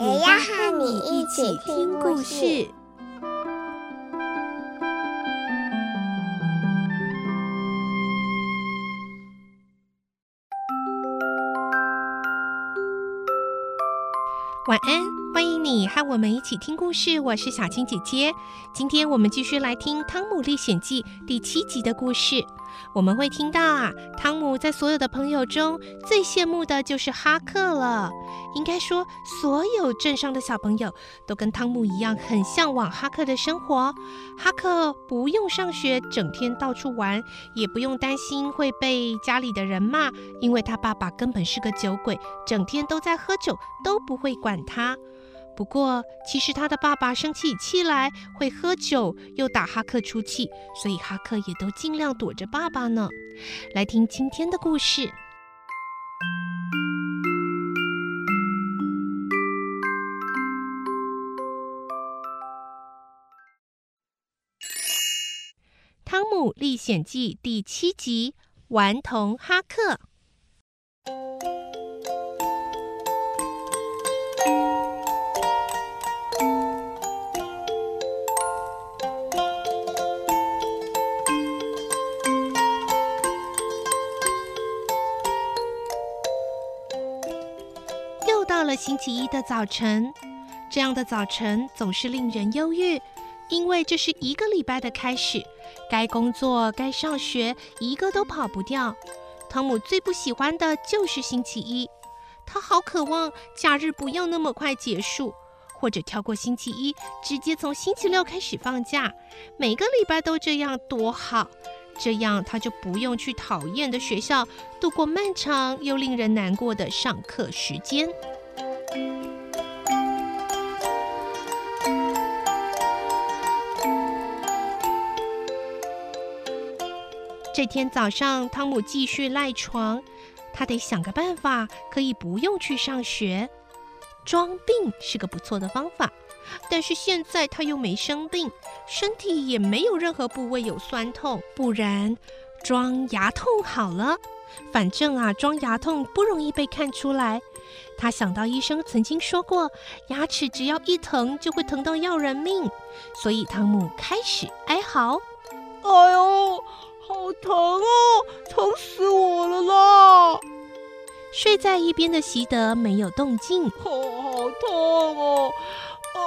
也要和你一起听故事。晚安，欢迎你和我们一起听故事。我是小青姐姐，今天我们继续来听《汤姆历险记》第七集的故事。我们会听到啊，汤姆在所有的朋友中最羡慕的就是哈克了。应该说，所有镇上的小朋友都跟汤姆一样，很向往哈克的生活。哈克不用上学，整天到处玩，也不用担心会被家里的人骂，因为他爸爸根本是个酒鬼，整天都在喝酒，都不会管他。不过，其实他的爸爸生起气来会喝酒，又打哈克出气，所以哈克也都尽量躲着爸爸呢。来听今天的故事，《汤姆历险记》第七集《顽童哈克》。星期一的早晨，这样的早晨总是令人忧郁，因为这是一个礼拜的开始，该工作、该上学，一个都跑不掉。汤姆最不喜欢的就是星期一，他好渴望假日不要那么快结束，或者跳过星期一，直接从星期六开始放假。每个礼拜都这样多好，这样他就不用去讨厌的学校，度过漫长又令人难过的上课时间。这天早上，汤姆继续赖床。他得想个办法，可以不用去上学。装病是个不错的方法，但是现在他又没生病，身体也没有任何部位有酸痛。不然，装牙痛好了。反正啊，装牙痛不容易被看出来。他想到医生曾经说过，牙齿只要一疼就会疼到要人命，所以汤姆开始哀嚎：“哎呦！”好疼哦，疼死我了啦！睡在一边的席德没有动静。哦，好痛哦！啊，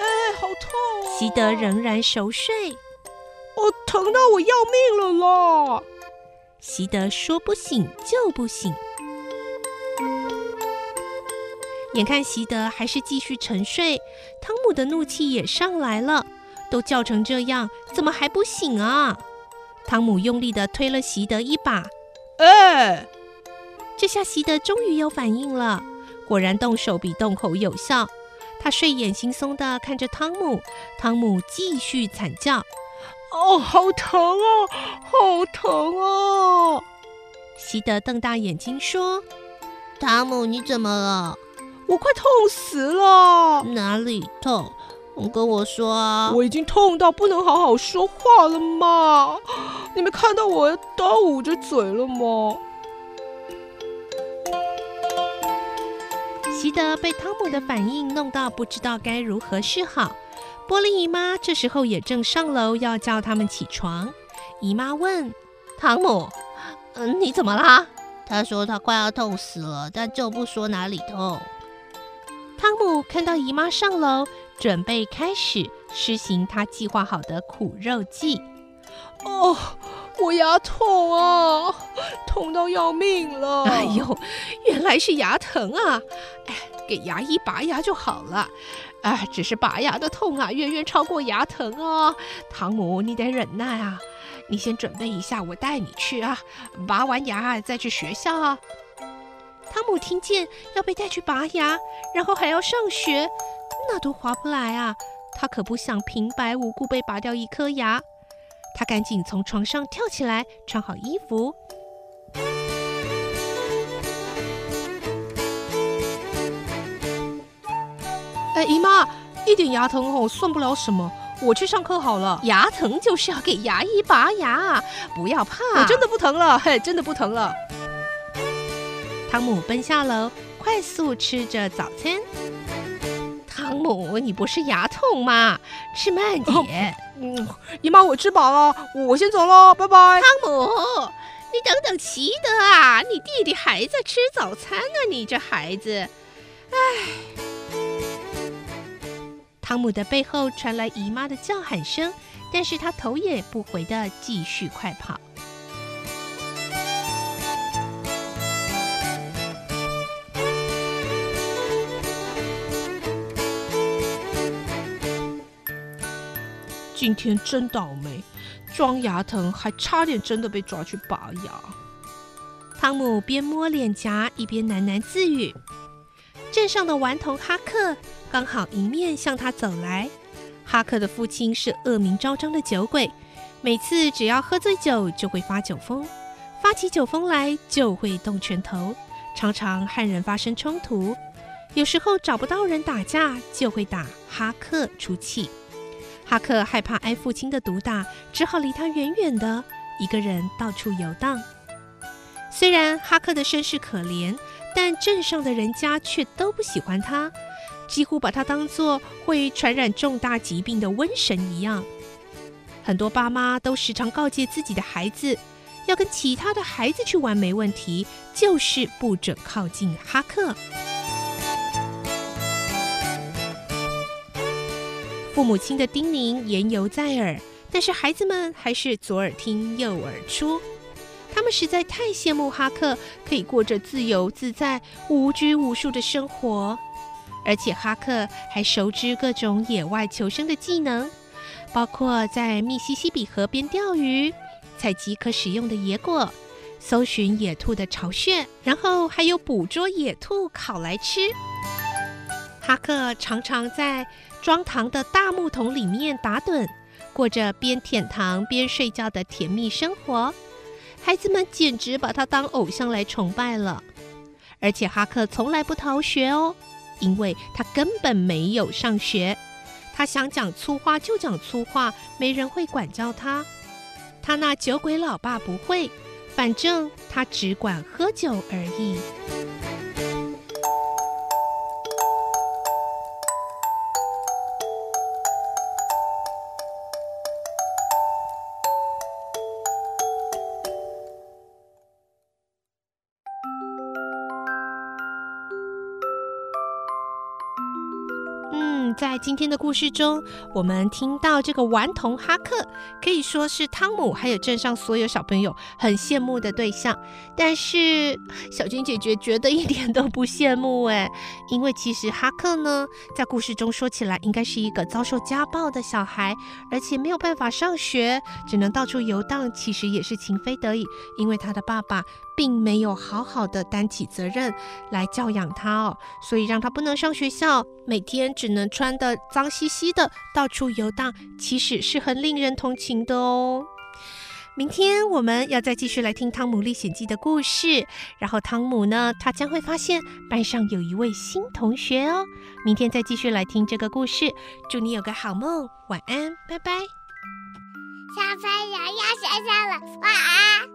哎，好痛哦！席德仍然熟睡。哦，疼到我要命了啦！席德说不醒就不醒。眼看席德还是继续沉睡，汤姆的怒气也上来了。都叫成这样，怎么还不醒啊？汤姆用力地推了席德一把，哎！这下席德终于有反应了，果然动手比动口有效。他睡眼惺忪地看着汤姆，汤姆继续惨叫：“哦，好疼啊，好疼啊！”席德瞪大眼睛说：“汤姆，你怎么了？我快痛死了！哪里痛？”你跟我说啊！我已经痛到不能好好说话了嘛？你们看到我都捂着嘴了吗？席德被汤姆的反应弄到不知道该如何是好。波璃姨妈这时候也正上楼要叫他们起床。姨妈问汤姆：“嗯，你怎么啦？”他说他快要痛死了，但就不说哪里痛。汤姆看到姨妈上楼。准备开始施行他计划好的苦肉计。哦，我牙痛啊，痛到要命了！哎呦，原来是牙疼啊！哎，给牙医拔牙就好了。哎，只是拔牙的痛啊，远远超过牙疼啊。汤姆，你得忍耐啊。你先准备一下，我带你去啊。拔完牙再去学校啊。汤姆听见要被带去拔牙，然后还要上学，那多划不来啊！他可不想平白无故被拔掉一颗牙。他赶紧从床上跳起来，穿好衣服。哎，姨妈，一点牙疼哦，算不了什么，我去上课好了。牙疼就是要给牙医拔牙，不要怕，我真的不疼了，嘿，真的不疼了。汤姆奔下楼，快速吃着早餐。汤姆，你不是牙痛吗？吃慢点。哦、嗯，姨妈，我吃饱了，我先走了，拜拜。汤姆，你等等，齐德啊，你弟弟还在吃早餐呢，你这孩子，唉。汤姆的背后传来姨妈的叫喊声，但是他头也不回的继续快跑。今天真倒霉，装牙疼还差点真的被抓去拔牙。汤姆边摸脸颊一边喃喃自语。镇上的顽童哈克刚好迎面向他走来。哈克的父亲是恶名昭彰的酒鬼，每次只要喝醉酒就会发酒疯，发起酒疯来就会动拳头，常常和人发生冲突。有时候找不到人打架，就会打哈克出气。哈克害怕挨父亲的毒打，只好离他远远的，一个人到处游荡。虽然哈克的身世可怜。但镇上的人家却都不喜欢他，几乎把他当作会传染重大疾病的瘟神一样。很多爸妈都时常告诫自己的孩子，要跟其他的孩子去玩没问题，就是不准靠近哈克。父母亲的叮咛言犹在耳，但是孩子们还是左耳听右耳出。他们实在太羡慕哈克可以过着自由自在、无拘无束的生活，而且哈克还熟知各种野外求生的技能，包括在密西西比河边钓鱼、采集可食用的野果、搜寻野兔的巢穴，然后还有捕捉野兔烤来吃。哈克常常在装糖的大木桶里面打盹，过着边舔糖边睡觉的甜蜜生活。孩子们简直把他当偶像来崇拜了，而且哈克从来不逃学哦，因为他根本没有上学。他想讲粗话就讲粗话，没人会管教他。他那酒鬼老爸不会，反正他只管喝酒而已。在今天的故事中，我们听到这个顽童哈克可以说是汤姆还有镇上所有小朋友很羡慕的对象。但是小军姐姐觉得一点都不羡慕诶，因为其实哈克呢，在故事中说起来应该是一个遭受家暴的小孩，而且没有办法上学，只能到处游荡。其实也是情非得已，因为他的爸爸并没有好好的担起责任来教养他哦，所以让他不能上学校，每天只能穿。的脏兮兮的，到处游荡，其实是很令人同情的哦。明天我们要再继续来听《汤姆历险记》的故事，然后汤姆呢，他将会发现班上有一位新同学哦。明天再继续来听这个故事，祝你有个好梦，晚安，拜拜。小朋友要睡觉了，晚安。